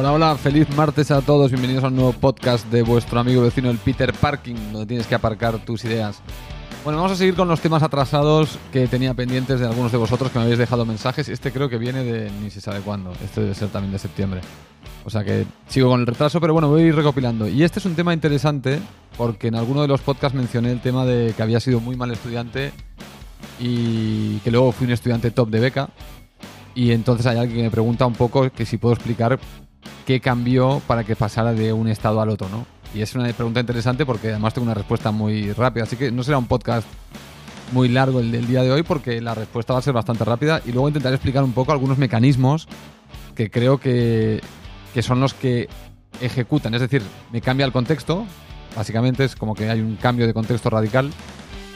Hola, hola, feliz martes a todos. Bienvenidos a un nuevo podcast de vuestro amigo vecino el Peter Parking, donde tienes que aparcar tus ideas. Bueno, vamos a seguir con los temas atrasados que tenía pendientes de algunos de vosotros que me habéis dejado mensajes. Este creo que viene de ni se sabe cuándo. Este debe ser también de septiembre. O sea que sigo con el retraso, pero bueno, voy a ir recopilando. Y este es un tema interesante porque en alguno de los podcasts mencioné el tema de que había sido muy mal estudiante y que luego fui un estudiante top de beca. Y entonces hay alguien que me pregunta un poco que si puedo explicar qué cambió para que pasara de un estado al otro, ¿no? Y es una pregunta interesante porque además tengo una respuesta muy rápida. Así que no será un podcast muy largo el del día de hoy porque la respuesta va a ser bastante rápida y luego intentaré explicar un poco algunos mecanismos que creo que, que son los que ejecutan. Es decir, me cambia el contexto. Básicamente es como que hay un cambio de contexto radical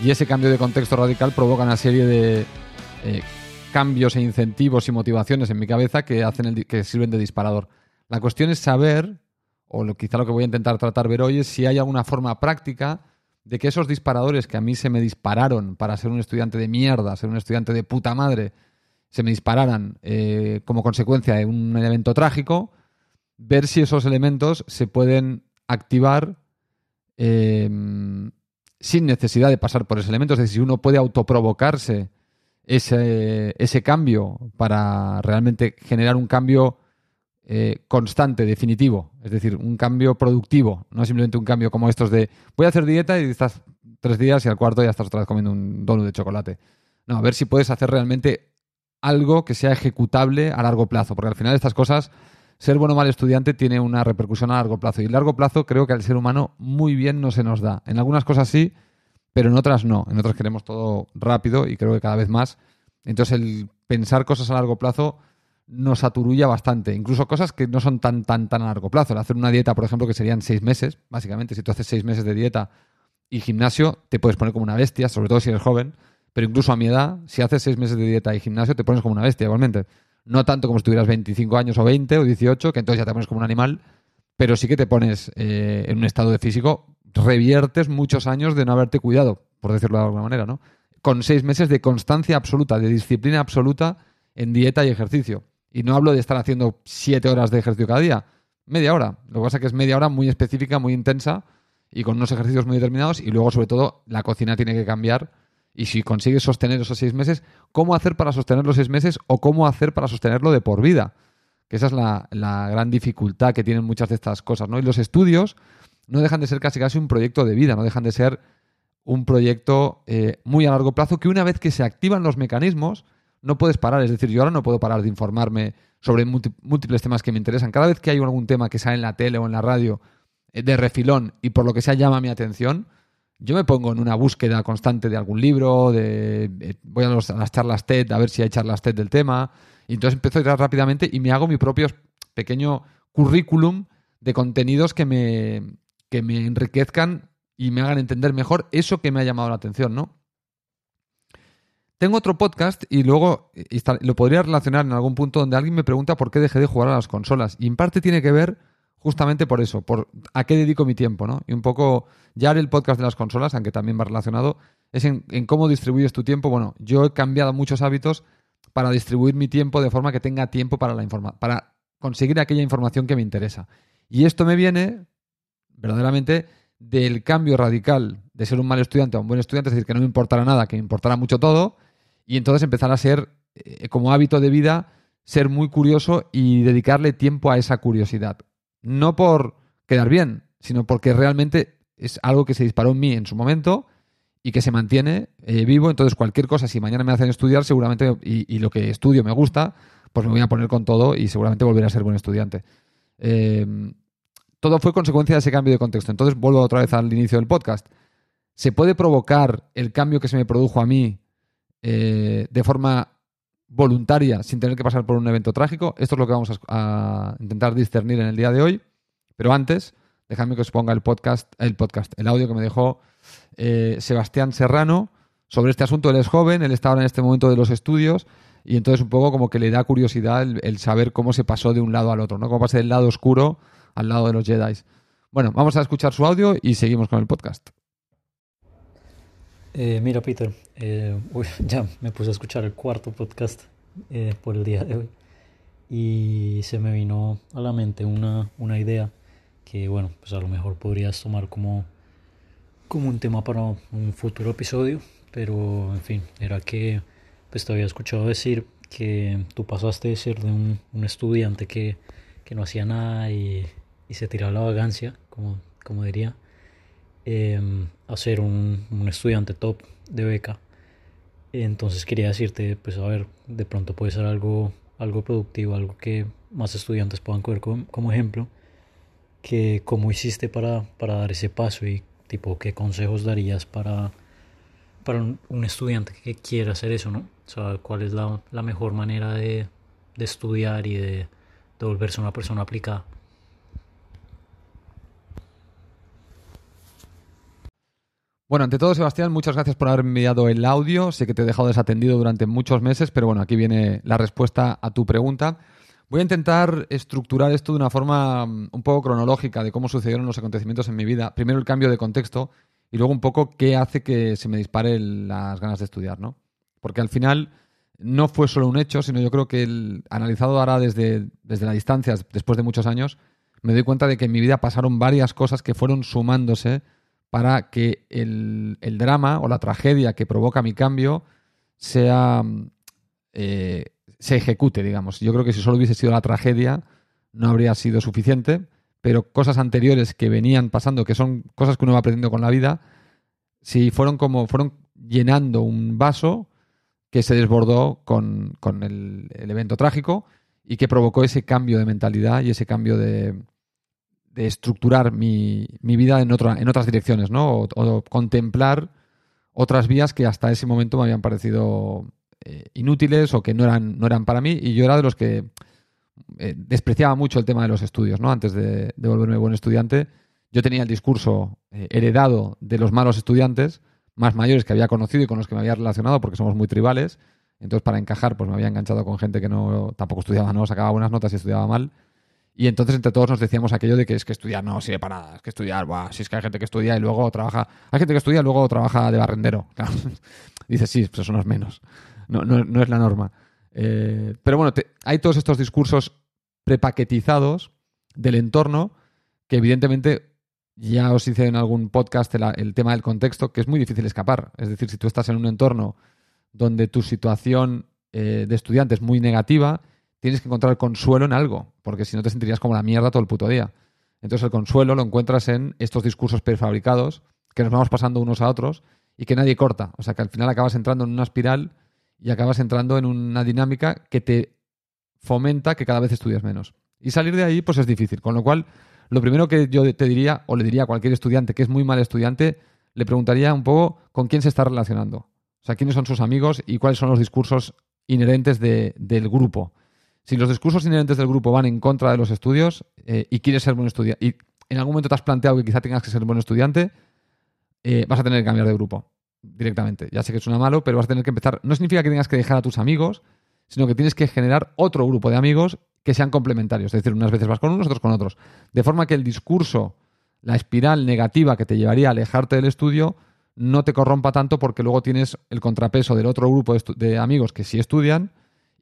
y ese cambio de contexto radical provoca una serie de eh, cambios e incentivos y motivaciones en mi cabeza que, hacen el, que sirven de disparador. La cuestión es saber o quizá lo que voy a intentar tratar ver hoy es si hay alguna forma práctica de que esos disparadores que a mí se me dispararon para ser un estudiante de mierda, ser un estudiante de puta madre, se me dispararan eh, como consecuencia de un evento trágico, ver si esos elementos se pueden activar eh, sin necesidad de pasar por ese elemento. Es decir, si uno puede autoprovocarse ese, ese cambio para realmente generar un cambio eh, constante, definitivo, es decir, un cambio productivo, no simplemente un cambio como estos de voy a hacer dieta y estás tres días y al cuarto ya estás otra vez comiendo un donut de chocolate. No, a ver si puedes hacer realmente algo que sea ejecutable a largo plazo, porque al final estas cosas, ser bueno o mal estudiante tiene una repercusión a largo plazo y a largo plazo creo que al ser humano muy bien no se nos da. En algunas cosas sí, pero en otras no. En otras queremos todo rápido y creo que cada vez más. Entonces el pensar cosas a largo plazo nos aturulla bastante. Incluso cosas que no son tan, tan, tan a largo plazo. Hacer una dieta, por ejemplo, que serían seis meses, básicamente. Si tú haces seis meses de dieta y gimnasio, te puedes poner como una bestia, sobre todo si eres joven. Pero incluso a mi edad, si haces seis meses de dieta y gimnasio, te pones como una bestia igualmente. No tanto como si tuvieras 25 años o 20 o 18, que entonces ya te pones como un animal, pero sí que te pones eh, en un estado de físico, reviertes muchos años de no haberte cuidado, por decirlo de alguna manera, ¿no? Con seis meses de constancia absoluta, de disciplina absoluta en dieta y ejercicio. Y no hablo de estar haciendo siete horas de ejercicio cada día, media hora. Lo que pasa es que es media hora muy específica, muy intensa y con unos ejercicios muy determinados. Y luego, sobre todo, la cocina tiene que cambiar. Y si consigues sostener esos seis meses, ¿cómo hacer para sostener los seis meses o cómo hacer para sostenerlo de por vida? Que esa es la, la gran dificultad que tienen muchas de estas cosas, ¿no? Y los estudios no dejan de ser casi casi un proyecto de vida, no dejan de ser un proyecto eh, muy a largo plazo que una vez que se activan los mecanismos, no puedes parar. Es decir, yo ahora no puedo parar de informarme sobre múltiples temas que me interesan. Cada vez que hay algún tema que sale en la tele o en la radio eh, de refilón y por lo que sea llama mi atención, yo me pongo en una búsqueda constante de algún libro, de eh, voy a, las charlas TED a ver si hay charlas TED del tema, y entonces empiezo a ir rápidamente y me hago mi propio pequeño currículum de contenidos que me, que me enriquezcan y me hagan entender mejor eso que me ha llamado la atención, ¿no? Tengo otro podcast y luego lo podría relacionar en algún punto donde alguien me pregunta por qué dejé de jugar a las consolas. Y en parte tiene que ver justamente por eso, por a qué dedico mi tiempo, ¿no? Y un poco, ya el podcast de las consolas, aunque también va relacionado, es en, cómo distribuyes tu tiempo. Bueno, yo he cambiado muchos hábitos para distribuir mi tiempo de forma que tenga tiempo para, la para conseguir aquella información que me interesa. Y esto me viene verdaderamente del cambio radical de ser un mal estudiante a un buen estudiante, es decir, que no me importara nada, que me importara mucho todo, y entonces empezar a ser, eh, como hábito de vida, ser muy curioso y dedicarle tiempo a esa curiosidad. No por quedar bien, sino porque realmente es algo que se disparó en mí en su momento y que se mantiene eh, vivo. Entonces, cualquier cosa, si mañana me hacen estudiar, seguramente, y, lo que estudio me gusta, pues me voy a poner con todo y seguramente volveré a ser buen estudiante. Eh, todo fue consecuencia de ese cambio de contexto. Entonces, vuelvo otra vez al inicio del podcast. ¿Se puede provocar el cambio que se me produjo a mí eh, de forma voluntaria sin tener que pasar por un evento trágico. Esto es lo que vamos a, intentar discernir en el día de hoy. Pero antes, dejadme que os ponga el podcast, el podcast, el audio que me dejó eh, Sebastián Serrano sobre este asunto. Él es joven, él está ahora en este momento de los estudios y entonces un poco como que le da curiosidad el, saber cómo se pasó de un lado al otro, ¿no? Cómo pasa del lado oscuro al lado de los Jedi. Bueno, vamos a escuchar su audio y seguimos con el podcast. Eh, mira, Peter, eh, ya me puse a escuchar el cuarto podcast eh, por el día de hoy. y se me vino a la mente una, una idea que bueno, pues a lo mejor podrías tomar como, como un tema para un futuro episodio, pero en fin, era que pues te había escuchado decir que tú pasaste de ser de un, un estudiante que, que, no hacía nada y, y, se tiraba la vagancia, como, como diría, eh, a ser un, un estudiante top de beca. Entonces quería decirte, pues a ver, de pronto puede ser algo, algo productivo, algo que más estudiantes puedan coger como, como ejemplo que cómo hiciste para, para dar ese paso y tipo qué consejos darías para, para un, estudiante que quiera hacer eso, ¿no? O sea, cuál es la, la mejor manera de, de, estudiar y de, de volverse una persona aplicada. Bueno, ante todo, Sebastián, muchas gracias por haber enviado el audio. Sé que te he dejado desatendido durante muchos meses, pero bueno, aquí viene la respuesta a tu pregunta. Voy a intentar estructurar esto de una forma mm, un poco cronológica de cómo sucedieron los acontecimientos en mi vida. Primero el cambio de contexto y luego un poco qué hace que se me dispare las ganas de estudiar, ¿no? Porque al final no fue solo un hecho, sino yo creo que el, analizado ahora desde, desde la distancia, después de muchos años, me doy cuenta de que en mi vida pasaron varias cosas que fueron sumándose para que el, el drama o la tragedia que provoca mi cambio sea mm, eh, se ejecute, digamos. Yo creo que si solo hubiese sido la tragedia, no habría sido suficiente, pero cosas anteriores que venían pasando, que son cosas que uno va aprendiendo con la vida, si fueron como, fueron llenando un vaso que se desbordó con, el, evento trágico y que provocó ese cambio de mentalidad y ese cambio de, de estructurar mi, vida en, otra, en otras direcciones, ¿no? o contemplar otras vías que hasta ese momento me habían parecido eh, inútiles o que no eran, no eran para mí y yo era de los que eh, despreciaba mucho el tema de los estudios, ¿no? Antes de, volverme buen estudiante, yo tenía el discurso eh, heredado de los malos estudiantes, más mayores que había conocido y con los que me había relacionado porque somos muy tribales. Entonces, para encajar, pues me había enganchado con gente que no tampoco estudiaba, no sacaba buenas notas y estudiaba mal. Y entonces entre todos nos decíamos aquello de que es que estudiar no sirve para nada, es que estudiar, buah, si es que hay gente que estudia y luego trabaja, hay gente que estudia y luego trabaja de barrendero. Dice, sí, pues eso no es menos no, no, es la norma. Eh, pero bueno, hay todos estos discursos prepaquetizados del entorno que evidentemente ya os hice en algún podcast el, tema del contexto, que es muy difícil escapar. Es decir, si tú estás en un entorno donde tu situación eh, de estudiante es muy negativa, tienes que encontrar consuelo en algo, porque si no te sentirías como la mierda todo el puto día. Entonces el consuelo lo encuentras en estos discursos prefabricados que nos vamos pasando unos a otros y que nadie corta. O sea que al final acabas entrando en una espiral y acabas entrando en una dinámica que te fomenta que cada vez estudias menos. Y salir de ahí, pues es difícil. Con lo cual, lo primero que yo te diría, o le diría a cualquier estudiante que es muy mal estudiante, le preguntaría un poco con quién se está relacionando. O sea, quiénes son sus amigos y cuáles son los discursos inherentes del grupo. Si los discursos inherentes del grupo van en contra de los estudios eh, y quieres ser buen estudiante, y en algún momento te has planteado que quizá tengas que ser buen estudiante, eh, vas a tener que cambiar de grupo directamente. Ya sé que suena malo, pero vas a tener que empezar. No significa que tengas que dejar a tus amigos, sino que tienes que generar otro grupo de amigos que sean complementarios. Es decir, unas veces vas con unos, otros con otros. De forma que el discurso, la espiral negativa que te llevaría a alejarte del estudio, no te corrompa tanto porque luego tienes el contrapeso del otro grupo de, amigos que sí estudian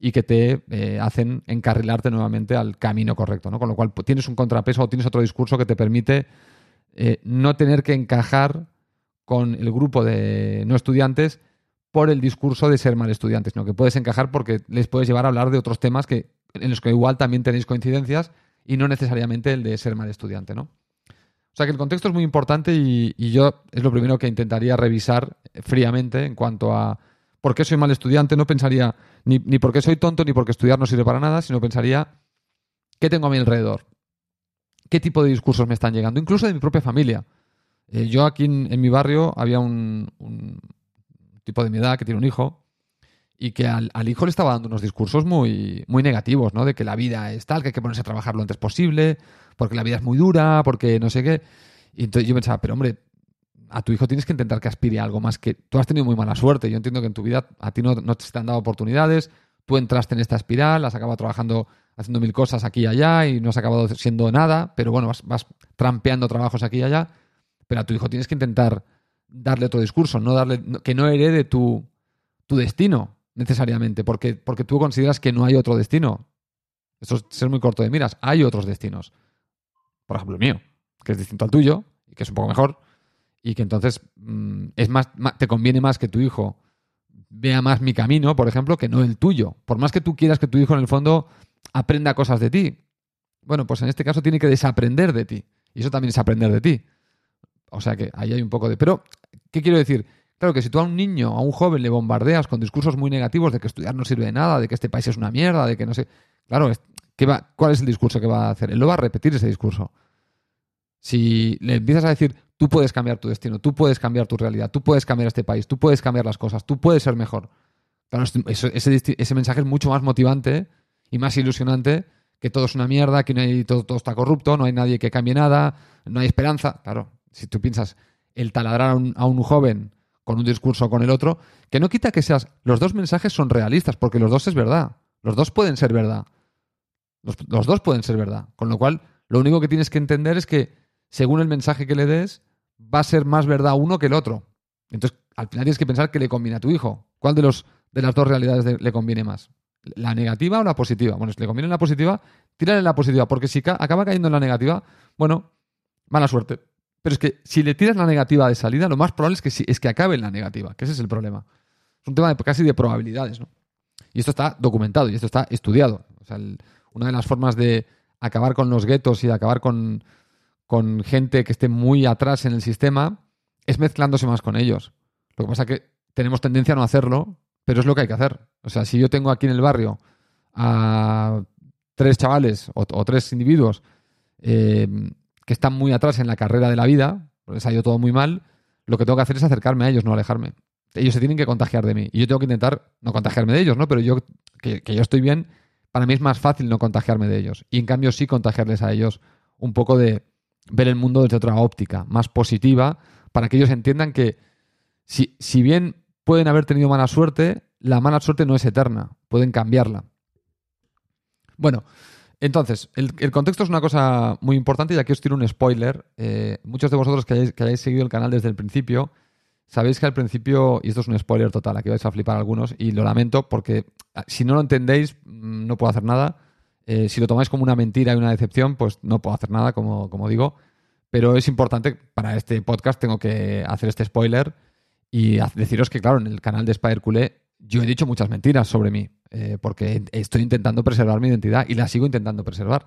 y que te eh, hacen encarrilarte nuevamente al camino correcto. ¿no? Con lo cual tienes un contrapeso o tienes otro discurso que te permite eh, no tener que encajar con el grupo de no estudiantes por el discurso de ser mal estudiantes, sino que puedes encajar porque les puedes llevar a hablar de otros temas que, en los que igual también tenéis coincidencias y no necesariamente el de ser mal estudiante, ¿no? O sea que el contexto es muy importante y, yo es lo primero que intentaría revisar fríamente en cuanto a por qué soy mal estudiante. No pensaría ni, ni por qué soy tonto ni porque estudiar no sirve para nada, sino pensaría qué tengo a mi alrededor, qué tipo de discursos me están llegando, incluso de mi propia familia. Eh, yo aquí en, mi barrio había un, tipo de mi edad que tiene un hijo y que al, hijo le estaba dando unos discursos muy, muy negativos, ¿no? De que la vida es tal, que hay que ponerse a trabajar lo antes posible, porque la vida es muy dura, porque no sé qué. Y entonces yo pensaba, pero hombre, a tu hijo tienes que intentar que aspire a algo más que... Tú has tenido muy mala suerte. Yo entiendo que en tu vida a ti no, no te han dado oportunidades, tú entraste en esta espiral, has acabado trabajando, haciendo mil cosas aquí y allá y no has acabado siendo nada, pero bueno, vas, vas trampeando trabajos aquí y allá pero a tu hijo tienes que intentar darle otro discurso, no darle, que no herede tu, tu destino necesariamente, porque, porque tú consideras que no hay otro destino. Esto es ser muy corto de miras. Hay otros destinos. Por ejemplo, el mío, que es distinto al tuyo y que es un poco mejor. Y que entonces mm, es más, te conviene más que tu hijo vea más mi camino, por ejemplo, que no el tuyo. Por más que tú quieras que tu hijo en el fondo aprenda cosas de ti. Bueno, pues en este caso tiene que desaprender de ti. Y eso también es aprender de ti. O sea que ahí hay un poco de... Pero, ¿qué quiero decir? Claro que si tú a un niño, a un joven le bombardeas con discursos muy negativos de que estudiar no sirve de nada, de que este país es una mierda, de que no sé... Claro, ¿qué va, ¿cuál es el discurso que va a hacer? Él lo va a repetir ese discurso. Si le empiezas a decir, tú puedes cambiar tu destino, tú puedes cambiar tu realidad, tú puedes cambiar este país, tú puedes cambiar las cosas, tú puedes ser mejor. Claro, ese, mensaje es mucho más motivante y más ilusionante que todo es una mierda, que no hay, todo, está corrupto, no hay nadie que cambie nada, no hay esperanza. Claro, si tú piensas el taladrar a un, joven con un discurso o con el otro, que no quita que seas. Los dos mensajes son realistas, porque los dos es verdad. Los dos pueden ser verdad. Los, dos pueden ser verdad. Con lo cual, lo único que tienes que entender es que, según el mensaje que le des, va a ser más verdad uno que el otro. Entonces, al final tienes que pensar que le conviene a tu hijo. ¿Cuál de, los, de las dos realidades le conviene más? ¿La negativa o la positiva? Bueno, si le conviene la positiva, tírale la positiva, porque si acaba cayendo en la negativa, bueno, mala suerte. Pero es que si le tiras la negativa de salida, lo más probable es que, es que acabe en la negativa, que ese es el problema. Es un tema de, casi de probabilidades, ¿no? Y esto está documentado y esto está estudiado. O sea, una de las formas de acabar con los guetos y de acabar con, con gente que esté muy atrás en el sistema es mezclándose más con ellos. Lo que pasa es que tenemos tendencia a no hacerlo, pero es lo que hay que hacer. O sea, si yo tengo aquí en el barrio a tres chavales o, tres individuos eh, que están muy atrás en la carrera de la vida, les ha ido todo muy mal, lo que tengo que hacer es acercarme a ellos, no alejarme. Ellos se tienen que contagiar de mí. Y yo tengo que intentar no contagiarme de ellos, ¿no? Pero yo, que, yo estoy bien, para mí es más fácil no contagiarme de ellos. Y en cambio sí contagiarles a ellos un poco de ver el mundo desde otra óptica, más positiva, para que ellos entiendan que si, si bien pueden haber tenido mala suerte, la mala suerte no es eterna, pueden cambiarla. Bueno, entonces, el, contexto es una cosa muy importante y aquí os tiro un spoiler. Eh, muchos de vosotros que hayáis, seguido el canal desde el principio, sabéis que al principio, y esto es un spoiler total, aquí vais a flipar algunos, y lo lamento porque ah, si no lo entendéis, mm, no puedo hacer nada. Eh, si lo tomáis como una mentira y una decepción, pues no puedo hacer nada, como, como digo. Pero es importante, para este podcast tengo que hacer este spoiler y deciros que, claro, en el canal de Spider Culé yo he dicho muchas mentiras sobre mí, eh, porque estoy intentando preservar mi identidad y la sigo intentando preservar.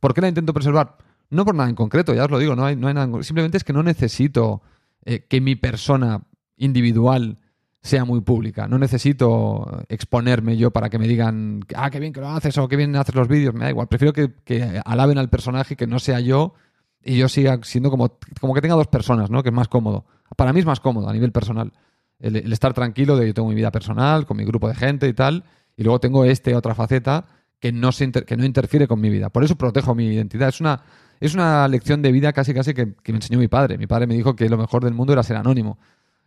¿Por qué la intento preservar? No por nada en concreto, ya os lo digo, no hay, no hay nada. Simplemente es que no necesito eh, que mi persona individual sea muy pública. No necesito exponerme yo para que me digan, ah, qué bien que lo haces o qué bien haces los vídeos. Me da igual. Prefiero que, alaben al personaje, que no sea yo y yo siga siendo como, como que tenga dos personas, ¿no? Que es más cómodo. Para mí es más cómodo a nivel personal el, estar tranquilo de que yo tengo mi vida personal, con mi grupo de gente y tal, y luego tengo este otra faceta que no, se que no interfiere con mi vida. Por eso protejo mi identidad. Es una, es una lección de vida casi casi que, me enseñó mi padre. Mi padre me dijo que lo mejor del mundo era ser anónimo.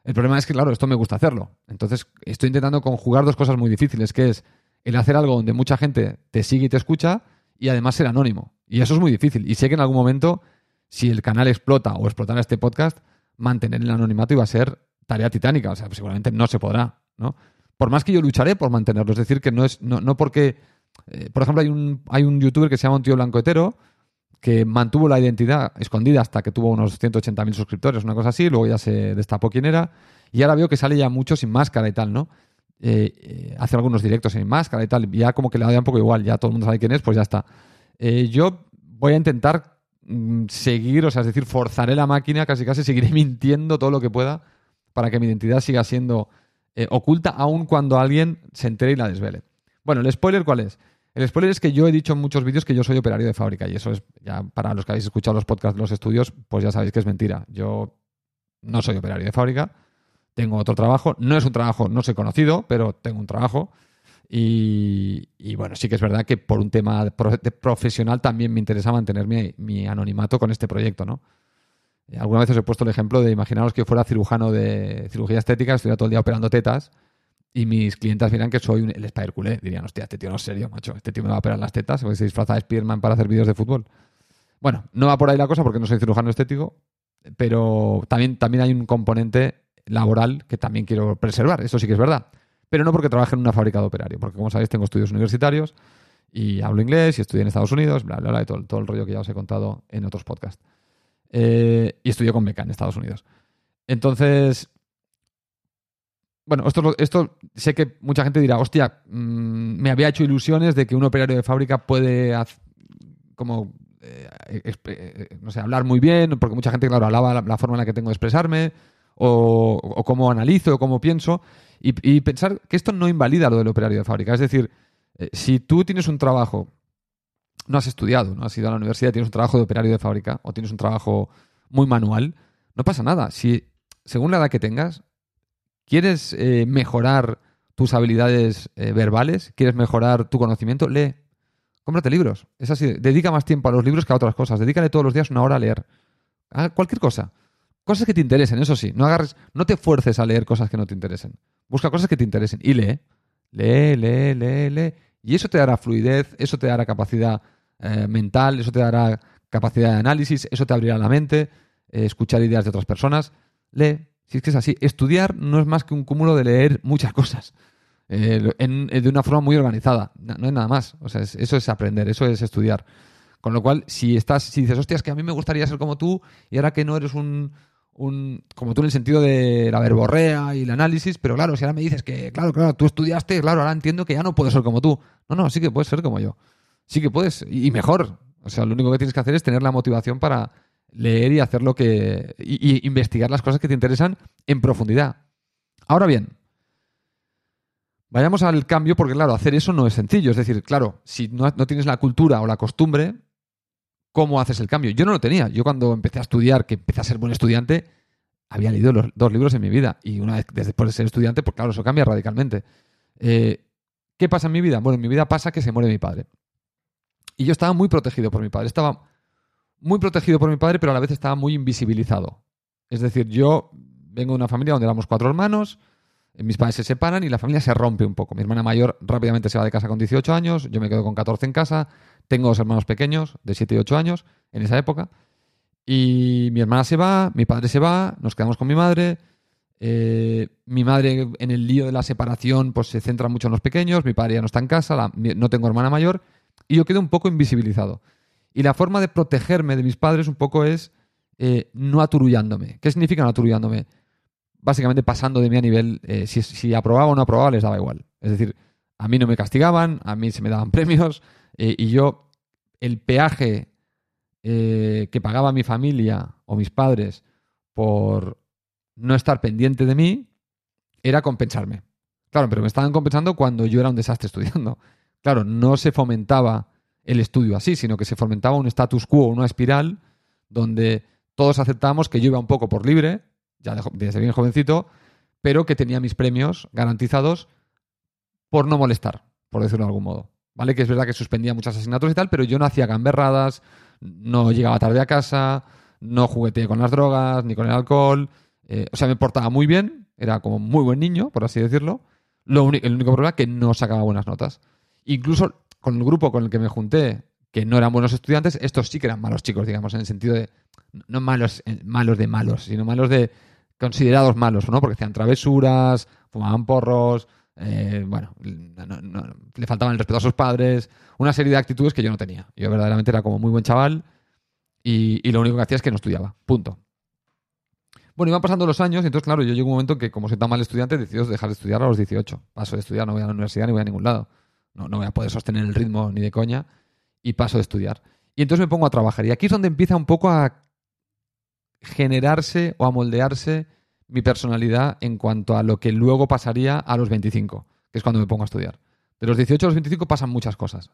El problema es que, claro, esto me gusta hacerlo. Entonces, estoy intentando conjugar dos cosas muy difíciles, que es el hacer algo donde mucha gente te sigue y te escucha y además ser anónimo. Y eso es muy difícil. Y sé que en algún momento, si el canal explota o explotara este podcast, mantener el anonimato iba a ser tarea titánica, o sea, seguramente no se podrá, ¿no? Por más que yo lucharé por mantenerlo, es decir, que no es, no, no porque, eh, por ejemplo, hay un, hay un youtuber que se llama un tío blanco hetero, que mantuvo la identidad escondida hasta que tuvo unos 180.000 suscriptores, una cosa así, luego ya se destapó quién era, y ahora veo que sale ya mucho sin máscara y tal, ¿no? Eh, eh, hace algunos directos sin máscara y tal, ya como que le da un poco igual, ya todo el mundo sabe quién es, pues ya está. yo voy a intentar mm, seguir, o sea, es decir, forzaré la máquina, casi casi seguiré mintiendo todo lo que pueda para que mi identidad siga siendo eh, oculta aun cuando alguien se entere y la desvele. Bueno, el spoiler cuál es? El spoiler es que yo he dicho en muchos vídeos que yo soy operario de fábrica y eso es, ya para los que habéis escuchado los podcasts de los estudios, pues ya sabéis que es mentira. Yo no soy operario de fábrica, tengo otro trabajo, no es un trabajo, no soy conocido, pero tengo un trabajo. Y, bueno, sí que es verdad que por un tema profesional también me interesa mantener mi, mi anonimato con este proyecto, ¿no? Alguna vez os he puesto el ejemplo de imaginaros que fuera cirujano de cirugía estética, estuviera todo el día operando tetas y mis clientes miran que soy un, el Spider Culé. Dirían, hostia, este tío no es serio, macho. Este tío me va a operar las tetas o se disfraza de Spiderman para hacer vídeos de fútbol. Bueno, no va por ahí la cosa porque no soy cirujano estético, pero también, también hay un componente laboral que también quiero preservar. Eso sí que es verdad. Pero no porque trabaje en una fábrica de operario, porque como sabéis tengo estudios universitarios Y hablo inglés y estudié en Estados Unidos, bla, bla, bla, y todo, todo el rollo que ya os he contado en otros podcasts. Eh, y estudié con beca en Estados Unidos. Entonces, bueno, esto, esto sé que mucha gente dirá, hostia, mm, me había hecho ilusiones de que un operario de fábrica puede como eh, exp- eh, no sé, hablar muy bien, porque mucha gente, claro, hablaba la, forma en la que tengo de expresarme, o, cómo analizo, o cómo pienso, y, pensar que esto no invalida lo del operario de fábrica. Es decir, eh, si tú tienes un trabajo, no has estudiado, no has ido a la universidad, tienes un trabajo de operario de fábrica, o tienes un trabajo muy manual, no pasa nada. Si, según la edad que tengas, quieres eh, mejorar tus habilidades eh, verbales, quieres mejorar tu conocimiento, lee. Cómprate libros. Es así. Dedica más tiempo a los libros que a otras cosas. Dedícale todos los días una hora a leer. Haz cualquier cosa. Cosas que te interesen, eso sí. No agarres, no te fuerces a leer cosas que no te interesen. Busca cosas que te interesen y lee. Lee, lee, lee, lee. Y eso te dará fluidez, eso te dará capacidad eh, mental, eso te dará capacidad de análisis, eso te abrirá la mente, escuchar ideas de otras personas. Lee. Si es que es así. Estudiar no es más que un cúmulo de leer muchas cosas. Eh, eh, de una forma muy organizada. No hay nada más. O sea, es- eso es aprender, eso es estudiar. Con lo cual, si estás, si dices, hostia, es que a mí me gustaría ser como tú, y ahora que no eres un, un como tú en el sentido de la verborrea y el análisis, pero claro, si ahora me dices que, claro, claro, tú estudiaste, claro, ahora entiendo que ya no puedo ser como tú. No, no, sí que puedes ser como yo. Sí que puedes, y mejor. O sea, lo único que tienes que hacer es tener la motivación para leer y hacer lo que. y, investigar las cosas que te interesan en profundidad. Ahora bien, vayamos al cambio, porque claro, hacer eso no es sencillo. Es decir, claro, si no, no tienes la cultura o la costumbre, ¿cómo haces el cambio? Yo no lo tenía. Yo cuando empecé a estudiar, que empecé a ser buen estudiante, había leído los dos libros en mi vida. Y una vez después de ser estudiante, pues claro, eso cambia radicalmente. Eh, ¿Qué pasa en mi vida? Bueno, en mi vida pasa que se muere mi padre. Y yo estaba muy protegido por mi padre. Estaba muy protegido por mi padre, pero a la vez estaba muy invisibilizado. Es decir, yo vengo de una familia donde éramos cuatro hermanos, eh, mis padres se separan y la familia se rompe un poco. Mi hermana mayor rápidamente se va de casa con 18 años, yo me quedo con 14 en casa, tengo dos hermanos pequeños de 7 y 8 años en esa época. Y mi hermana se va, mi padre se va, nos quedamos con mi madre. eh, mi madre en el lío de la separación pues se centra mucho en los pequeños, mi padre ya no está en casa, la- no tengo hermana mayor y yo quedo un poco invisibilizado. Y la forma de protegerme de mis padres un poco es eh, no aturullándome. ¿Qué significa no aturullándome? Básicamente pasando de mí a nivel, eh, si, si aprobaba o no aprobaba les daba igual. Es decir, a mí no me castigaban, a mí se me daban premios eh, y yo el peaje que pagaba mi familia o mis padres por no estar pendiente de mí era compensarme. Claro, pero me estaban compensando cuando yo era un desastre estudiando. Claro, no se fomentaba el estudio así, sino que se fomentaba un status quo, una espiral, donde todos aceptábamos que yo iba un poco por libre, ya desde bien jovencito, pero que tenía mis premios garantizados por no molestar, por decirlo de algún modo. ¿Vale? Que es verdad que suspendía muchas asignaturas y tal, pero yo no hacía gamberradas, no llegaba tarde a casa, no jugueteé con las drogas, ni con el alcohol. eh, o sea, me portaba muy bien, era como muy buen niño, por así decirlo. Lo el único problema es que no sacaba buenas notas. Incluso con el grupo con el que me junté, que no eran buenos estudiantes, estos sí que eran malos chicos, digamos, en el sentido de, no malos, eh, malos de malos, sino malos de considerados malos, ¿no? Porque hacían travesuras, fumaban porros, eh, bueno, no- no- no- le faltaban el respeto a sus padres, una serie de actitudes que yo no tenía. Yo verdaderamente era como muy buen chaval y, lo único que hacía es que no estudiaba, punto. Bueno, iban pasando los años y entonces, claro, yo llegó un momento que como soy tan mal estudiante, decidí dejar de estudiar a los 18. Paso de estudiar, no voy a la universidad ni voy a ningún lado. No, voy a poder sostener el ritmo ni de coña y paso de estudiar. Y entonces me pongo a trabajar. Y aquí es donde empieza un poco a generarse o a moldearse mi personalidad en cuanto a lo que luego pasaría a los 25, que es cuando me pongo a estudiar. De los 18 a los 25 pasan muchas cosas.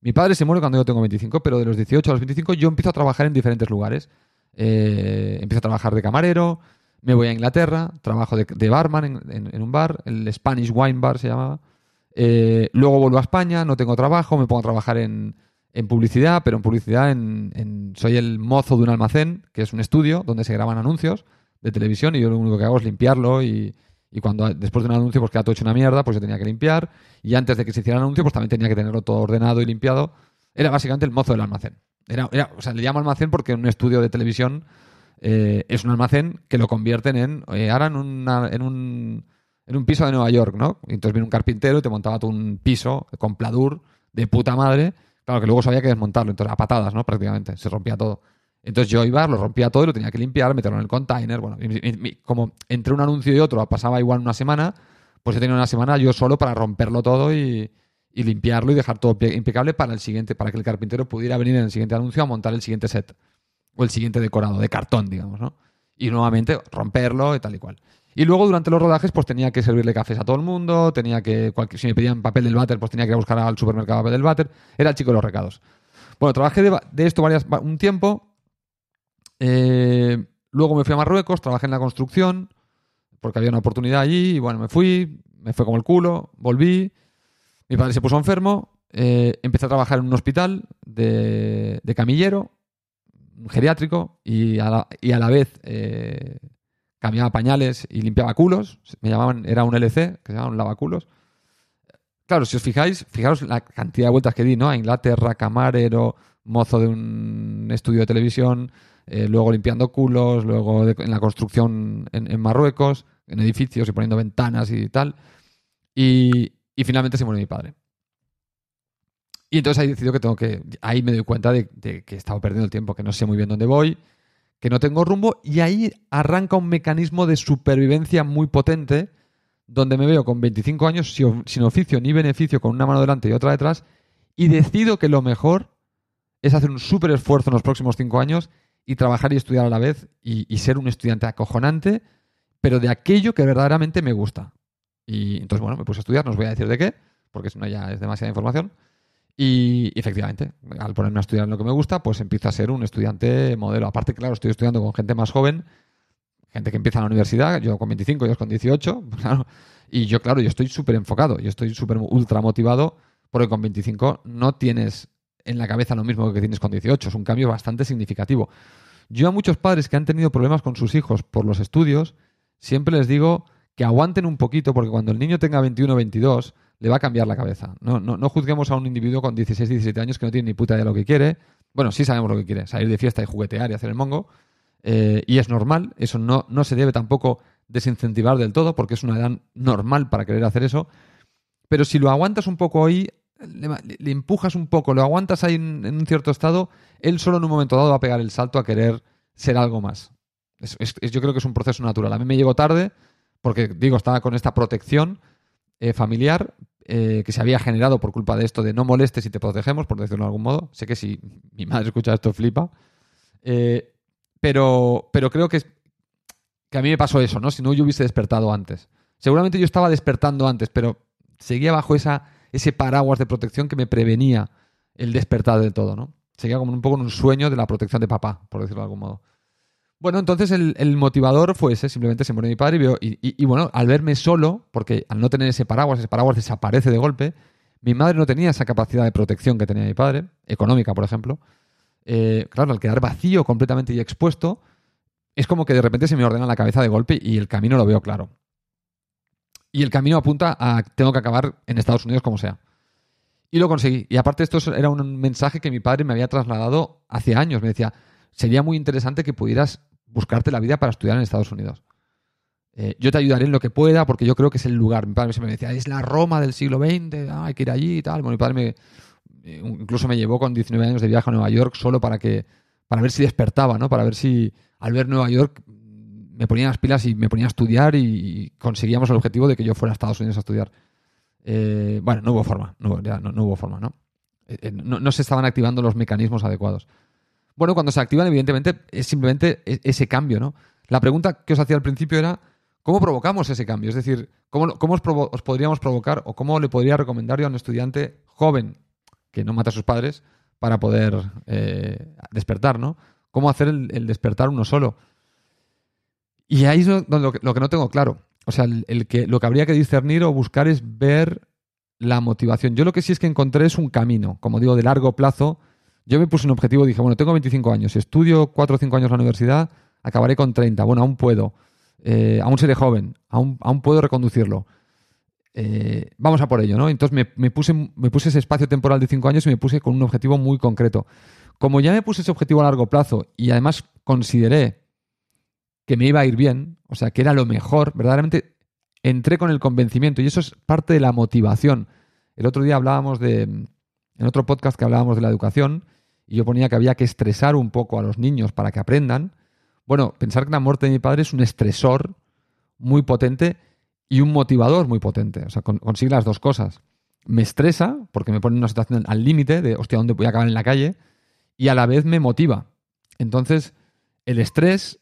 Mi padre se muere cuando yo tengo 25, pero de los 18 a los 25 yo empiezo a trabajar en diferentes lugares. Eh, empiezo a trabajar de camarero, me voy a Inglaterra, trabajo de, barman en- en un bar, el Spanish Wine Bar se llamaba. Eh, luego vuelvo a España, no tengo trabajo, me pongo a trabajar en, en publicidad, pero en publicidad en, en- soy el mozo de un almacén, que es un estudio donde se graban anuncios de televisión y yo lo único que hago es limpiarlo y, cuando después de un anuncio pues queda todo hecho una mierda, pues yo tenía que limpiar y antes de que se hiciera el anuncio pues también tenía que tenerlo todo ordenado y limpiado. Era básicamente el mozo del almacén. Era, o sea, le llamo almacén porque un estudio de televisión eh, es un almacén que lo convierten en, eh, ahora en, una- en un en un piso de Nueva York, ¿no? Y entonces viene un carpintero y te montaba tú un piso con pladur de puta madre, claro que luego sabía que desmontarlo, entonces a patadas, ¿no? Prácticamente, se rompía todo. Entonces yo iba, lo rompía todo y lo tenía que limpiar, meterlo en el container. Bueno, como entre un anuncio y otro pasaba igual una semana, pues yo tenía una semana yo solo para romperlo todo y, limpiarlo y dejar todo impecable para el siguiente, para que el carpintero pudiera venir en el siguiente anuncio a montar el siguiente set o el siguiente decorado de cartón, digamos, ¿no? Y nuevamente romperlo y tal y cual. Y luego durante los rodajes pues tenía que servirle cafés a todo el mundo, tenía que, si me pedían papel del váter pues tenía que ir a buscar al supermercado papel del váter, era el chico de los recados. Bueno, trabajé de, esto varias, un tiempo, eh, luego me fui a Marruecos, trabajé en la construcción, porque había una oportunidad allí, y bueno, me fui, me fue como el culo, volví, mi padre se puso enfermo, eh, empecé a trabajar en un hospital de, camillero, geriátrico, y a la, y a la vez eh, cambiaba pañales y limpiaba culos, me llamaban, era un LC, que se llamaban lavaculos. Claro, si os fijáis, fijaros la cantidad de vueltas que di, ¿no? A Inglaterra, camarero, mozo de un estudio de televisión, eh, luego limpiando culos, luego en la construcción en, Marruecos, en edificios y poniendo ventanas y tal. Y, finalmente se murió mi padre. Y entonces ahí decidido que tengo que. Ahí me doy cuenta de, de, que he estado perdiendo el tiempo, que no sé muy bien dónde voy, que no tengo rumbo, y ahí arranca un mecanismo de supervivencia muy potente, donde me veo con 25 años sin oficio ni beneficio, con una mano delante y otra detrás, y decido que lo mejor es hacer un súper esfuerzo en los próximos 5 años y trabajar y estudiar a la vez y, ser un estudiante acojonante, pero de aquello que verdaderamente me gusta. Y entonces, bueno, me puse a estudiar, no os voy a decir de qué, porque si no ya es demasiada información. Y efectivamente, al ponerme a estudiar en lo que me gusta, pues empiezo a ser un estudiante modelo. Aparte, claro, estoy estudiando con gente más joven, gente que empieza en la universidad, yo con 25, ellos con 18, claro. Y yo, claro, yo estoy súper enfocado, yo estoy súper ultra motivado, porque con 25 no tienes en la cabeza lo mismo que tienes con 18. Es un cambio bastante significativo. Yo a muchos padres que han tenido problemas con sus hijos por los estudios, siempre les digo que aguanten un poquito porque cuando el niño tenga 21 o 22 le va a cambiar la cabeza. No, no, no juzguemos a un individuo con 16, 17 años que no tiene ni puta idea de lo que quiere. Bueno, sí sabemos lo que quiere, salir de fiesta y juguetear y hacer el mongo. Eh, y es normal, eso no, no se debe tampoco desincentivar del todo porque es una edad normal para querer hacer eso. Pero si lo aguantas un poco ahí, le, empujas un poco, lo aguantas ahí en, un cierto estado, él solo en un momento dado va a pegar el salto a querer ser algo más. yo creo que es un proceso natural. A mí me llegó tarde porque, digo, estaba con esta protección eh, familiar eh, que se había generado por culpa de esto de no molestes y te protegemos, por decirlo de algún modo. Sé que si mi madre escucha esto flipa. Eh, pero, pero creo que, que a mí me pasó eso, ¿no? Si no, yo hubiese despertado antes. Seguramente yo estaba despertando antes, pero seguía bajo esa ese paraguas de protección que me prevenía el despertar de todo, ¿no? Seguía como un poco en un sueño de la protección de papá, por decirlo de algún modo. Bueno, entonces el, motivador fue ese, simplemente se murió mi padre y, veo, y, bueno, al verme solo, porque al no tener ese paraguas, ese paraguas desaparece de golpe, mi madre no tenía esa capacidad de protección que tenía mi padre, económica, por ejemplo. Eh, claro, al quedar vacío completamente y expuesto, es como que de repente se me ordena la cabeza de golpe y el camino lo veo claro. Y el camino apunta a tengo que acabar en Estados Unidos como sea. Y lo conseguí. Y aparte esto era un mensaje que mi padre me había trasladado hace años. Me decía, sería muy interesante que pudieras buscarte la vida para estudiar en Estados Unidos. Eh, yo te ayudaré en lo que pueda porque yo creo que es el lugar. Mi padre me decía, es la Roma del siglo XX, ah, hay que ir allí y tal. Bueno, mi padre me, eh, incluso me llevó con 19 años de viaje a Nueva York solo para que para ver si despertaba, ¿no? Para ver si al ver Nueva York me ponía las pilas y me ponía a estudiar y conseguíamos el objetivo de que yo fuera a Estados Unidos a estudiar. Eh, bueno, no hubo forma, no, hubo forma, ¿no? ¿no? se estaban activando los mecanismos adecuados. Bueno, cuando se activan, evidentemente, es simplemente e, ese cambio, ¿no? La pregunta que os hacía al principio era, ¿cómo provocamos ese cambio? Es decir, ¿cómo, os, podríamos provocar o cómo le podría recomendar yo a un estudiante joven que no mata a sus padres para poder despertar, ¿no? ¿Cómo hacer el despertar uno solo? Y ahí es lo, que, no tengo claro. O sea, el, que, lo que habría que discernir o buscar es ver la motivación. Yo lo que sí es que encontré es un camino, como digo, de largo plazo. Yo me puse un objetivo, dije, bueno, tengo 25 años, estudio 4 o 5 años en la universidad, acabaré con 30. Bueno, aún puedo. Eh, aún seré joven, aún, aún puedo reconducirlo. Eh, vamos a por ello, ¿no? Entonces me, puse, me puse ese espacio temporal de 5 años y me puse con un objetivo muy concreto. Como ya me puse ese objetivo a largo plazo y además consideré que me iba a ir bien, o sea, que era lo mejor, verdaderamente entré con el convencimiento y eso es parte de la motivación. El otro día hablábamos de, en otro podcast que hablábamos de la educación y yo ponía que había que estresar un poco a los niños para que aprendan. Bueno, pensar que la muerte de mi padre es un estresor muy potente y un motivador muy potente. O sea, consigue las dos cosas. Me estresa porque me pone en una situación al límite de, hostia, ¿dónde voy a acabar en la calle? Y a la vez me motiva. Entonces, el estrés,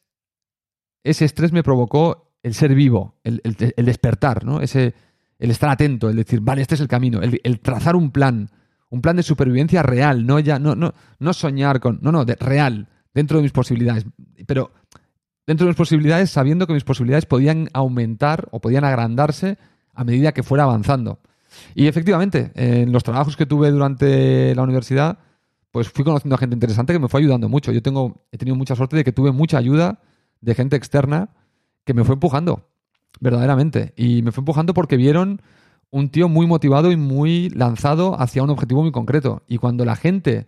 ese estrés me provocó el ser vivo, el, despertar, ¿no? Ese, el estar atento, el decir, vale, este es el camino, el, trazar un plan, un plan de supervivencia real, no ya, no, no, no soñar con, no, no, de, real, dentro de mis posibilidades, pero dentro de mis posibilidades sabiendo que mis posibilidades podían aumentar o podían agrandarse a medida que fuera avanzando. Y efectivamente, en los trabajos que tuve durante la universidad, pues fui conociendo a gente interesante que me fue ayudando mucho. Yo tengo, he tenido mucha suerte de que tuve mucha ayuda de gente externa que me fue empujando, verdaderamente. Y me fue empujando porque vieron un tío muy motivado y muy lanzado hacia un objetivo muy concreto. Y cuando la gente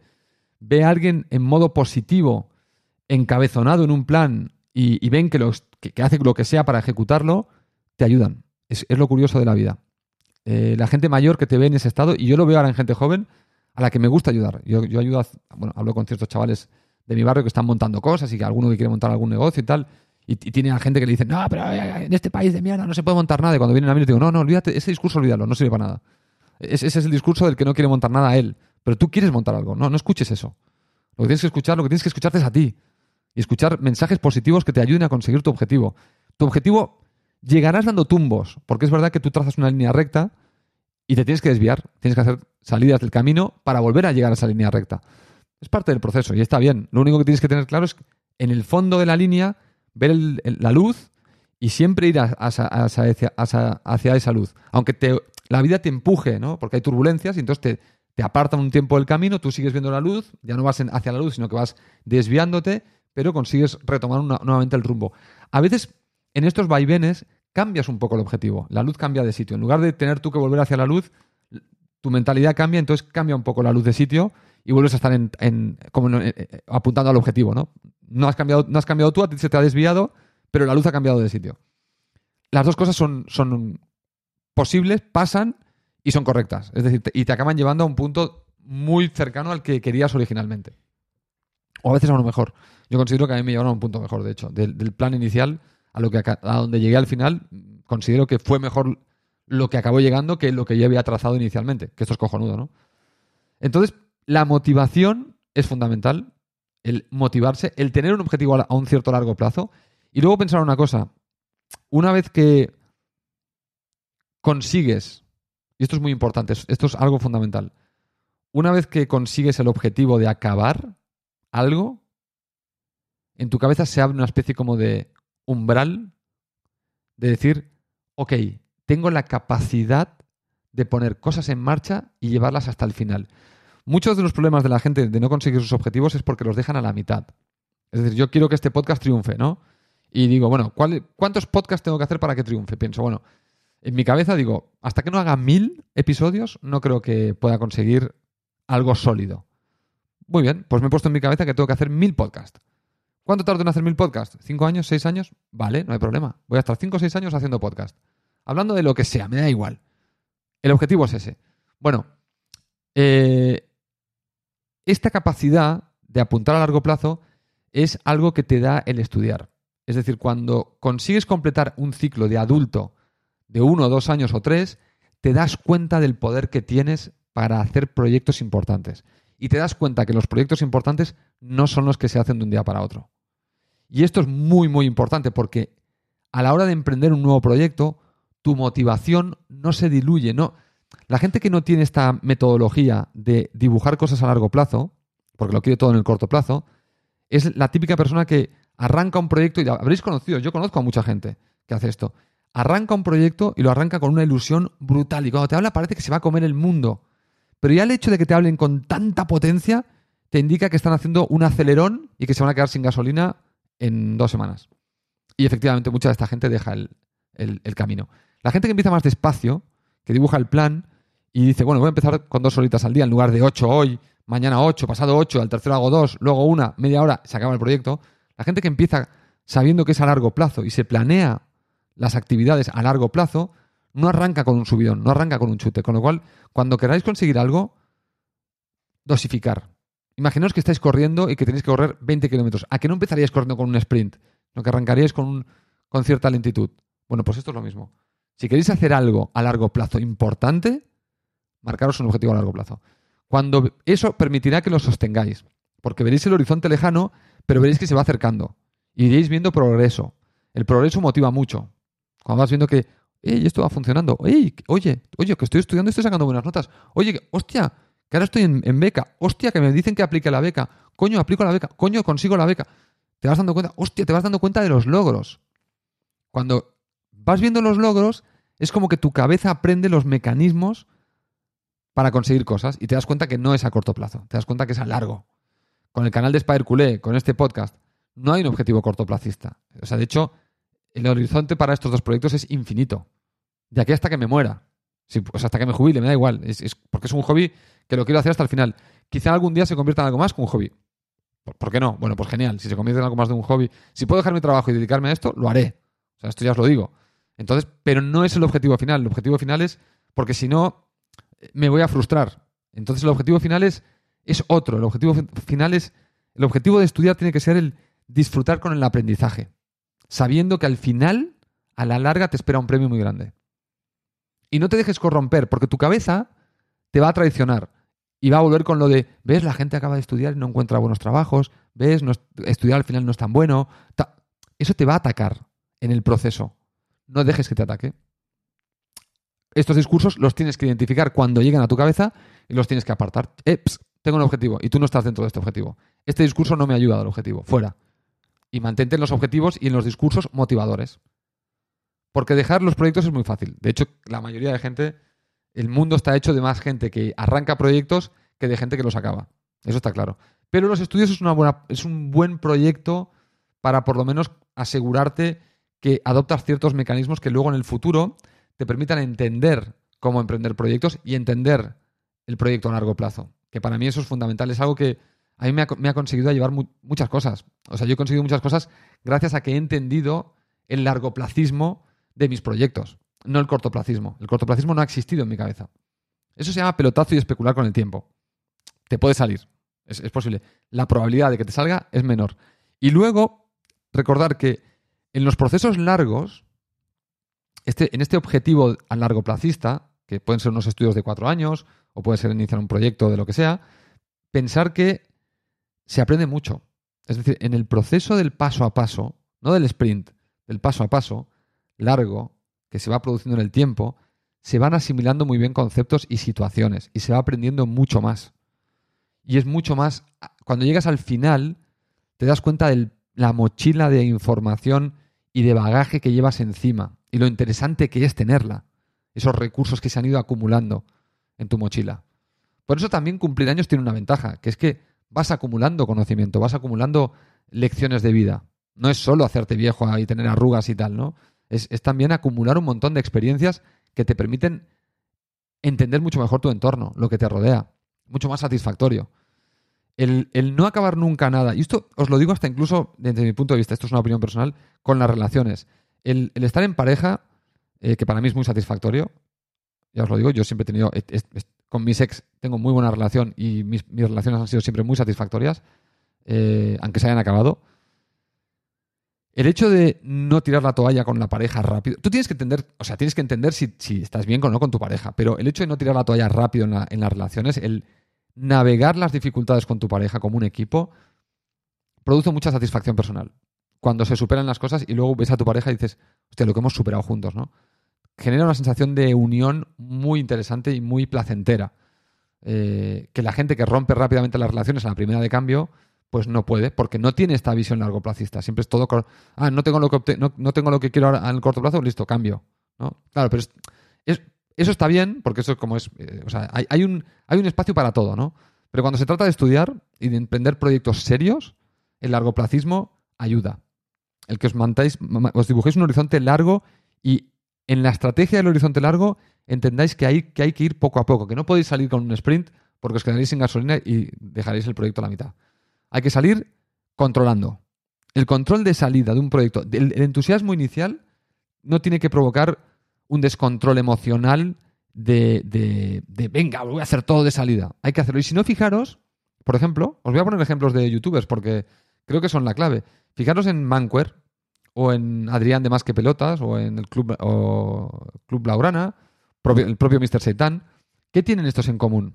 ve a alguien en modo positivo, encabezonado en un plan y, ven que, los, que, hace lo que sea para ejecutarlo, te ayudan. Es, lo curioso de la vida. Eh, la gente mayor que te ve en ese estado, y yo lo veo ahora en gente joven, a la que me gusta ayudar. Yo, yo ayudo, bueno, hablo con ciertos chavales de mi barrio que están montando cosas y que alguno que quiere montar algún negocio y tal. Y, tiene a gente que le dice, no, pero eh, en este país de mierda no se puede montar nada. Y cuando vienen a mí, digo, no, no, olvídate, ese discurso olvídalo, no sirve para nada. Ese, es el discurso del que no quiere montar nada a él. Pero tú quieres montar algo. No, no escuches eso. Lo que tienes que escuchar, lo que tienes que escucharte es a ti. Y escuchar mensajes positivos que te ayuden a conseguir tu objetivo. Tu objetivo llegarás dando tumbos, porque es verdad que tú trazas una línea recta y te tienes que desviar. Tienes que hacer salidas del camino para volver a llegar a esa línea recta. Es parte del proceso y está bien. Lo único que tienes que tener claro es en el fondo de la línea ver la luz y siempre ir hacia, esa luz. Aunque te, la vida te empuje, ¿no? Porque hay turbulencias y entonces te, te apartan un tiempo del camino, tú sigues viendo la luz, ya no vas hacia la luz, sino que vas desviándote, pero consigues retomar nuevamente el rumbo. A veces en estos vaivenes cambias un poco el objetivo, la luz cambia de sitio. En lugar de tener tú que volver hacia la luz, tu mentalidad cambia, entonces cambia un poco la luz de sitio y vuelves a estar en, como eh, eh, apuntando al objetivo, ¿no? No has, cambiado, no has cambiado tú, a ti se te ha desviado, pero la luz ha cambiado de sitio. Las dos cosas son, son posibles, pasan y son correctas. Es decir, y te acaban llevando a un punto muy cercano al que querías originalmente. O a veces a uno mejor. Yo considero que a mí me llevaron a un punto mejor, de hecho. Del, plan inicial a, lo que, a donde llegué al final, considero que fue mejor lo que acabó llegando que lo que yo había trazado inicialmente, que esto es cojonudo, ¿no? Entonces, la motivación es fundamental, el motivarse, el tener un objetivo a un cierto largo plazo y luego pensar una cosa, una vez que consigues, y esto es muy importante, esto es algo fundamental, una vez que consigues el objetivo de acabar algo, en tu cabeza se abre una especie como de umbral de decir, ok, tengo la capacidad de poner cosas en marcha y llevarlas hasta el final. Muchos de los problemas de la gente de no conseguir sus objetivos es porque los dejan a la mitad. Es decir, yo quiero que este podcast triunfe, ¿no? Y digo, bueno, ¿cuántos podcasts tengo que hacer para que triunfe? Pienso, bueno, en mi cabeza digo, hasta que no haga mil episodios, no creo que pueda conseguir algo sólido. Muy bien, pues me he puesto en mi cabeza que tengo que hacer mil podcasts. ¿Cuánto tardo en hacer mil podcasts? ¿Cinco años? ¿Seis años? Vale, no hay problema. Voy a estar cinco o seis años haciendo podcast. Hablando de lo que sea, me da igual. El objetivo es ese. Bueno, eh, esta capacidad de apuntar a largo plazo es algo que te da el estudiar. Es decir, cuando consigues completar un ciclo de adulto de uno, dos años o tres, te das cuenta del poder que tienes para hacer proyectos importantes. Y te das cuenta que los proyectos importantes no son los que se hacen de un día para otro. Y esto es muy, muy importante porque a la hora de emprender un nuevo proyecto, tu motivación no se diluye, no. La gente que no tiene esta metodología de dibujar cosas a largo plazo, porque lo quiere todo en el corto plazo, es la típica persona que arranca un proyecto y habréis conocido, yo conozco a mucha gente que hace esto. Arranca un proyecto y lo arranca con una ilusión brutal y cuando te habla parece que se va a comer el mundo. Pero ya el hecho de que te hablen con tanta potencia te indica que están haciendo un acelerón y que se van a quedar sin gasolina en dos semanas. Y efectivamente mucha de esta gente deja el camino. La gente que empieza más despacio, que dibuja el plan y dice, bueno, voy a empezar con dos horitas al día en lugar de ocho hoy, mañana ocho, pasado ocho, al tercero hago dos, luego una, media hora, se acaba el proyecto. La gente que empieza sabiendo que es a largo plazo y se planea las actividades a largo plazo, no arranca con un subidón, no arranca con un chute. Con lo cual, cuando queráis conseguir algo, dosificar. Imaginaos que estáis corriendo y que tenéis que correr 20 kilómetros. ¿A que no empezaríais corriendo con un sprint? Lo que arrancaríais con, un, con cierta lentitud. Bueno, pues esto es lo mismo. Si queréis hacer algo a largo plazo importante, marcaros un objetivo a largo plazo. Cuando eso permitirá que lo sostengáis, porque veréis el horizonte lejano, pero veréis que se va acercando. Y iréis viendo progreso. El progreso motiva mucho. Cuando vas viendo que, ¡ey, esto va funcionando! ¡Ey, oye, oye, que estoy estudiando y estoy sacando buenas notas! Oye, hostia, que ahora estoy en, beca, hostia, que me dicen que aplique la beca, coño, aplico la beca, coño, consigo la beca. Te vas dando cuenta, hostia, te vas dando cuenta de los logros. Cuando vas viendo los logros, es como que tu cabeza aprende los mecanismos para conseguir cosas y te das cuenta que no es a corto plazo, te das cuenta que es a largo. Con el canal de Spider Culé, con este podcast, no hay un objetivo cortoplacista. O sea, de hecho, el horizonte para estos dos proyectos es infinito. De aquí hasta que me muera. pues hasta que me jubile, me da igual. Es, porque es un hobby que lo quiero hacer hasta el final. Quizá algún día se convierta en algo más que un hobby. ¿Por, qué no? Bueno, pues genial. Si se convierte en algo más de un hobby, si puedo dejar mi trabajo y dedicarme a esto, lo haré. O sea, esto ya os lo digo. Entonces, pero no es el objetivo final. El objetivo final es, porque si no, me voy a frustrar. Entonces, el objetivo final es, es otro. El objetivo final es, el objetivo de estudiar tiene que ser el disfrutar con el aprendizaje, sabiendo que al final, a la larga, te espera un premio muy grande. Y no te dejes corromper, porque tu cabeza te va a traicionar y va a volver con lo de, ves, la gente acaba de estudiar y no encuentra buenos trabajos, ves, estudiar al final no es tan bueno. Eso te va a atacar en el proceso. No dejes que te ataque. Estos discursos los tienes que identificar cuando lleguen a tu cabeza y los tienes que apartar. Eh, tengo un objetivo y tú no estás dentro de este objetivo. Este discurso no me ayuda al objetivo. Fuera. Y mantente en los objetivos y en los discursos motivadores. Porque dejar los proyectos es muy fácil. De hecho, la mayoría de gente el mundo está hecho de más gente que arranca proyectos que de gente que los acaba. Eso está claro. Pero los estudios es, una es un buen proyecto para por lo menos asegurarte que adoptas ciertos mecanismos que luego en el futuro te permitan entender cómo emprender proyectos y entender el proyecto a largo plazo. Que para mí eso es fundamental. Es algo que a mí me ha, conseguido llevar muchas cosas. O sea, yo he conseguido muchas cosas gracias a que he entendido el largoplacismo de mis proyectos no el cortoplacismo. El cortoplacismo no ha existido en mi cabeza. Eso se llama pelotazo y especular con el tiempo. Te puede salir, es, posible. La probabilidad de que te salga es menor. Y luego, recordar que en los procesos largos, este, en este objetivo a largo placista, que pueden ser unos estudios de cuatro años, o puede ser iniciar un proyecto de lo que sea, pensar que se aprende mucho. Es decir, en el proceso del paso a paso, no del sprint, del paso a paso, largo, que se va produciendo en el tiempo, se van asimilando muy bien conceptos y situaciones y se va aprendiendo mucho más. Y es mucho más, cuando llegas al final, te das cuenta de la mochila de información y de bagaje que llevas encima y lo interesante que es tenerla, esos recursos que se han ido acumulando en tu mochila. Por eso también cumplir años tiene una ventaja, que es que vas acumulando conocimiento, vas acumulando lecciones de vida. No es solo hacerte viejo y tener arrugas y tal, ¿no? es, también acumular un montón de experiencias que te permiten entender mucho mejor tu entorno, lo que te rodea, mucho más satisfactorio. El, no acabar nunca nada, y esto os lo digo hasta incluso desde mi punto de vista, esto es una opinión personal, con las relaciones. El, estar en pareja, eh, que para mí es muy satisfactorio, ya os lo digo, yo siempre he tenido, con mis ex tengo muy buena relación y mis, relaciones han sido siempre muy satisfactorias, eh, aunque se hayan acabado. El hecho de no tirar la toalla con la pareja rápido. Tú tienes que entender, o sea, tienes que entender si, estás bien o no con tu pareja, pero el hecho de no tirar la toalla rápido en, las relaciones, el navegar las dificultades con tu pareja como un equipo, produce mucha satisfacción personal. Cuando se superan las cosas y luego ves a tu pareja y dices, hostia, lo que hemos superado juntos, ¿no? Genera una sensación de unión muy interesante y muy placentera. Eh, que la gente que rompe rápidamente las relaciones a la primera de cambio pues no puede, porque no tiene esta visión largo placista. Siempre es todo. Ah, no tengo lo que, no, tengo lo que quiero corto plazo, listo, cambio. ¿no? Claro, pero es, eso está bien, porque eso es como es. Eh, o sea, hay, un, hay un espacio para todo, ¿no? Pero cuando se trata de estudiar y de emprender proyectos serios, el largoplacismo ayuda. El que os mantáis, os dibujéis un horizonte largo y en la estrategia del horizonte largo entendáis que hay, que hay que ir poco a poco, que no podéis salir con un sprint porque os quedaréis sin gasolina y dejaréis el proyecto a la mitad. Hay que salir controlando. El control de salida de un proyecto, el, entusiasmo inicial no tiene que provocar un descontrol emocional de, de, de, venga, voy a hacer todo de salida. Hay que hacerlo. Y si no, fijaros, por ejemplo, os voy a poner ejemplos de youtubers porque creo que son la clave. Fijaros en Manquer o en Adrián de Más que Pelotas o en el Club, o Club Laurana, el propio Mr. Seitan. ¿Qué tienen estos en común?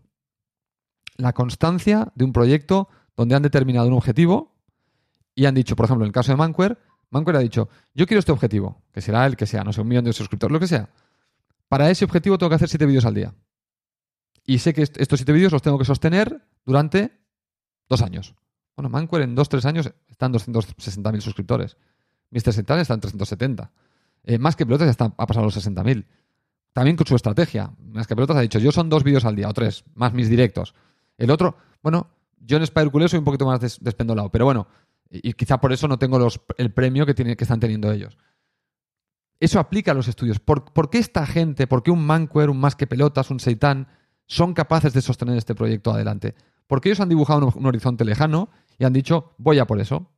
La constancia de un proyecto donde han determinado un objetivo y han dicho, por ejemplo, en el caso de Manquer, Manquer ha dicho, yo quiero este objetivo, que será el que sea, no sé, un millón de suscriptores, lo que sea. Para ese objetivo tengo que hacer siete vídeos al día. Y sé que estos siete vídeos los tengo que sostener durante dos años. Bueno, Manquer en dos, tres años están 260.000 suscriptores. Mr. Sental está en 370. Eh, más que pelotas ya está, ha pasado los 60.000. También con su estrategia. Más que pelotas ha dicho, yo son dos vídeos al día o tres, más mis directos. El otro, bueno, yo en Spider soy un poquito más despendolado, pero bueno, y, quizá por eso no tengo los, el premio que, que están teniendo ellos. Eso aplica a los estudios. ¿Por, qué esta gente, por qué un Manquer, un Más que Pelotas, un Seitan, son capaces de sostener este proyecto adelante? Porque ellos han dibujado un, horizonte lejano y han dicho, voy a por eso.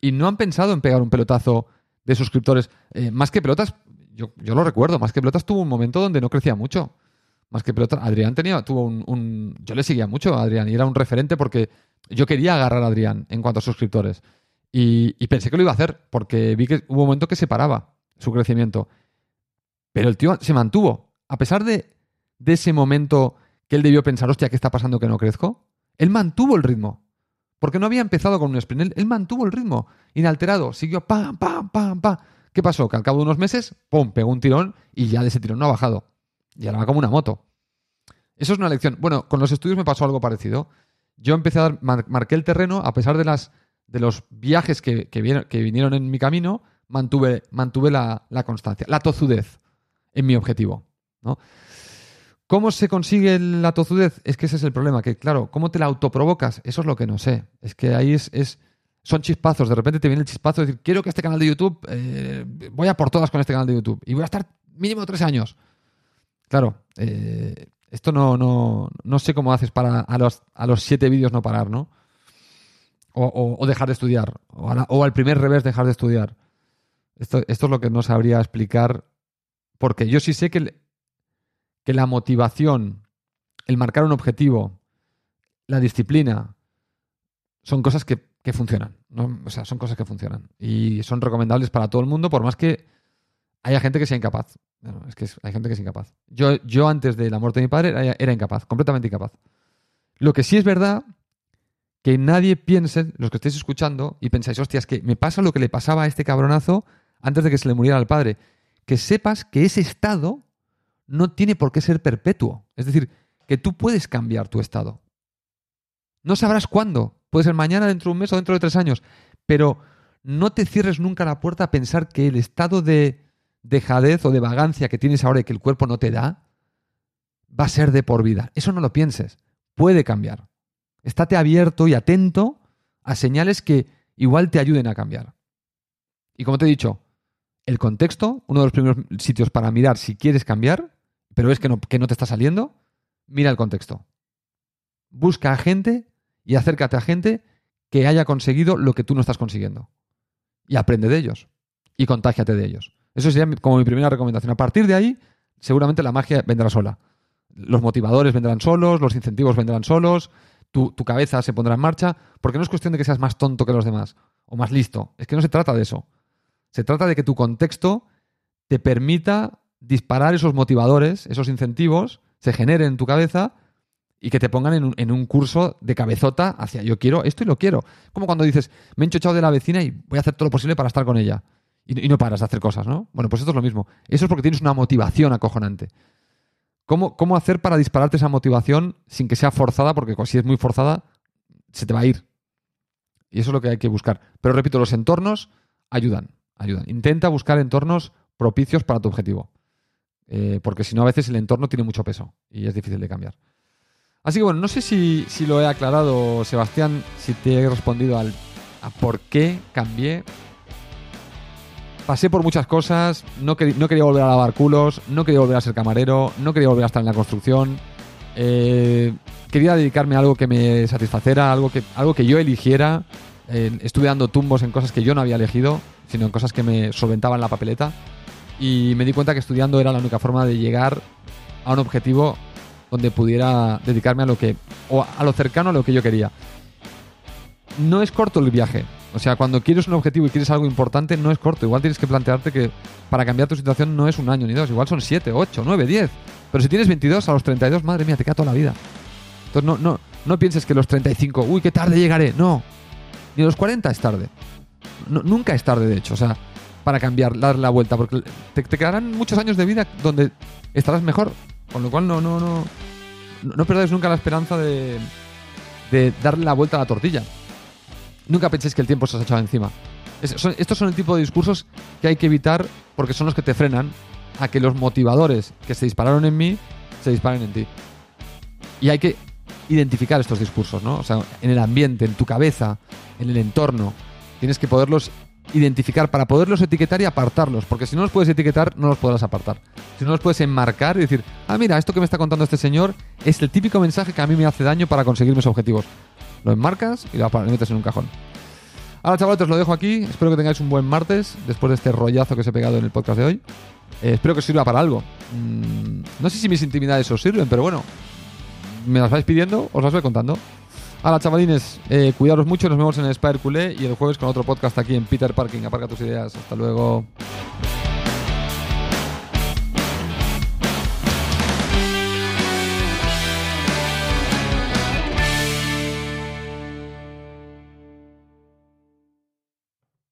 Y no han pensado en pegar un pelotazo de suscriptores. Eh, más que pelotas, yo, yo, lo recuerdo, más que pelotas tuvo un momento donde no crecía mucho. Más que pelotas, Adrián tenía, tuvo un, Yo le seguía mucho a Adrián y era un referente porque yo quería agarrar a Adrián en cuanto a suscriptores. Y, pensé que lo iba a hacer, porque vi que hubo un momento que se paraba su crecimiento. Pero el tío se mantuvo. A pesar de, ese momento que él debió pensar, hostia, ¿qué está pasando que no crezco? Él mantuvo el ritmo. Porque no había empezado con un sprint. Él, mantuvo el ritmo, inalterado. Siguió pam, pam, pam, pam. ¿Qué pasó? Que al cabo de unos meses, pum, pegó un tirón y ya de ese tirón no ha bajado. Y ahora va como una moto. Eso es una lección. Bueno, con los estudios me pasó algo parecido. Yo empecé a dar, marqué el terreno, a pesar de las de los viajes que, vinieron en mi camino, mantuve, mantuve la, constancia, la tozudez en mi objetivo. ¿no? ¿Cómo se consigue la tozudez? Es que ese es el problema, que claro, ¿cómo te la autoprovocas? Eso es lo que no sé. Es que ahí es, es son chispazos, de repente te viene el chispazo de decir, quiero que este canal de YouTube, eh, voy a por todas con este canal de YouTube y voy a estar mínimo tres años. Claro, eh, esto no, no, no, sé cómo haces para a los, a los siete vídeos no parar, ¿no? O, dejar de estudiar. O, al primer revés dejar de estudiar. Esto, esto, es lo que no sabría explicar. Porque yo sí sé que, que la motivación, el marcar un objetivo, la disciplina, son cosas que, funcionan. O sea, son cosas que funcionan. Y son recomendables para todo el mundo, por más que haya gente que sea incapaz. es que hay gente que es incapaz. Yo, yo antes de la muerte de mi padre era, era incapaz, completamente incapaz. Lo que sí es verdad que nadie piense, los que estéis escuchando, y pensáis, hostia, es que me pasa lo que le pasaba a este cabronazo antes de que se le muriera al padre. Que sepas que ese estado no tiene por qué ser perpetuo. Es decir, que tú puedes cambiar tu estado. No sabrás cuándo. Puede ser mañana, dentro de un mes o dentro de tres años. Pero no te cierres nunca la puerta a pensar que el estado de dejadez o de vagancia que tienes ahora y que el cuerpo no te da va a ser de por vida. Eso no lo pienses. Puede cambiar. Estate abierto y atento a señales que igual te ayuden a cambiar. Y como te he dicho, el contexto, uno de los primeros sitios para mirar si quieres cambiar, pero es que no, que no te está saliendo, mira el contexto. Busca a gente y acércate a gente que haya conseguido lo que tú no estás consiguiendo. Y aprende de ellos. Y contágiate de ellos. Eso sería como mi primera recomendación. A partir de ahí, seguramente la magia vendrá sola. Los motivadores vendrán solos, los incentivos vendrán solos, tu, cabeza se pondrá en marcha, porque no es cuestión de que seas más tonto que los demás o más listo. Es que no se trata de eso. Se trata de que tu contexto te permita disparar esos motivadores, esos incentivos, se generen en tu cabeza y que te pongan en un, curso de cabezota hacia yo quiero esto y lo quiero. Como cuando dices, me he enchochado de la vecina y voy a hacer todo lo posible para estar con ella. Y, no paras de hacer cosas, ¿no? Bueno, pues esto es lo mismo. Eso es porque tienes una motivación acojonante. ¿Cómo, ¿Cómo hacer para dispararte esa motivación sin que sea forzada? Porque si es muy forzada, se te va a ir. Y eso es lo que hay que buscar. Pero repito, los entornos ayudan, ayudan. Intenta buscar entornos propicios para tu objetivo. Eh, porque si no, a veces el entorno tiene mucho peso y es difícil de cambiar. Así que bueno, no sé si, si lo he aclarado, Sebastián, si te he respondido al, a por qué cambié pasé por muchas cosas, no, quería volver a lavar culos, no quería volver a ser camarero, no quería volver a estar en la construcción. Eh, quería dedicarme a algo que me satisfacera, algo que, algo que yo eligiera. Eh, estuve dando tumbos en cosas que yo no había elegido, sino en cosas que me solventaban la papeleta. y me di cuenta que estudiando era la única forma de llegar a un objetivo donde pudiera dedicarme a lo que, o a lo cercano a lo que yo quería. No es corto el viaje. O sea, cuando quieres un objetivo y quieres algo importante, no es corto. Igual tienes que plantearte que para cambiar tu situación no es un año ni dos. Igual son 7, 8, 9, 10. Pero si tienes 22 a los 32, madre mía, te queda toda la vida. Entonces no, no, no pienses que los 35, uy, qué tarde llegaré. No. Ni los 40 es tarde. nunca es tarde, de hecho. O sea, para cambiar, dar la vuelta. Porque te, te quedarán muchos años de vida donde estarás mejor. Con lo cual no, no, no, no perdáis nunca la esperanza de, de darle la vuelta a la tortilla. Nunca penséis que el tiempo se os ha echado encima. estos son el tipo de discursos que hay que evitar porque son los que te frenan a que los motivadores que se dispararon en mí se disparen en ti. Y hay que identificar estos discursos, ¿no? O sea, en el ambiente, en tu cabeza, en el entorno. Tienes que poderlos identificar para poderlos etiquetar y apartarlos, porque si no los puedes etiquetar, no los podrás apartar. Si no los puedes enmarcar y decir, ah, mira, esto que me está contando este señor es el típico mensaje que a mí me hace daño para conseguir mis objetivos. Lo enmarcas y lo metes en un cajón. Ahora, chavales, os lo dejo aquí. Espero que tengáis un buen martes después de este rollazo que os he pegado en el podcast de hoy. Eh, espero que os sirva para algo. Mm, no sé si mis intimidades os sirven, pero bueno, me las vais pidiendo, os las voy contando. Hola chavalines, eh, cuidaros mucho, nos vemos en el Spire Culé y el jueves con otro podcast aquí en Peter Parking. Aparca tus ideas, hasta luego.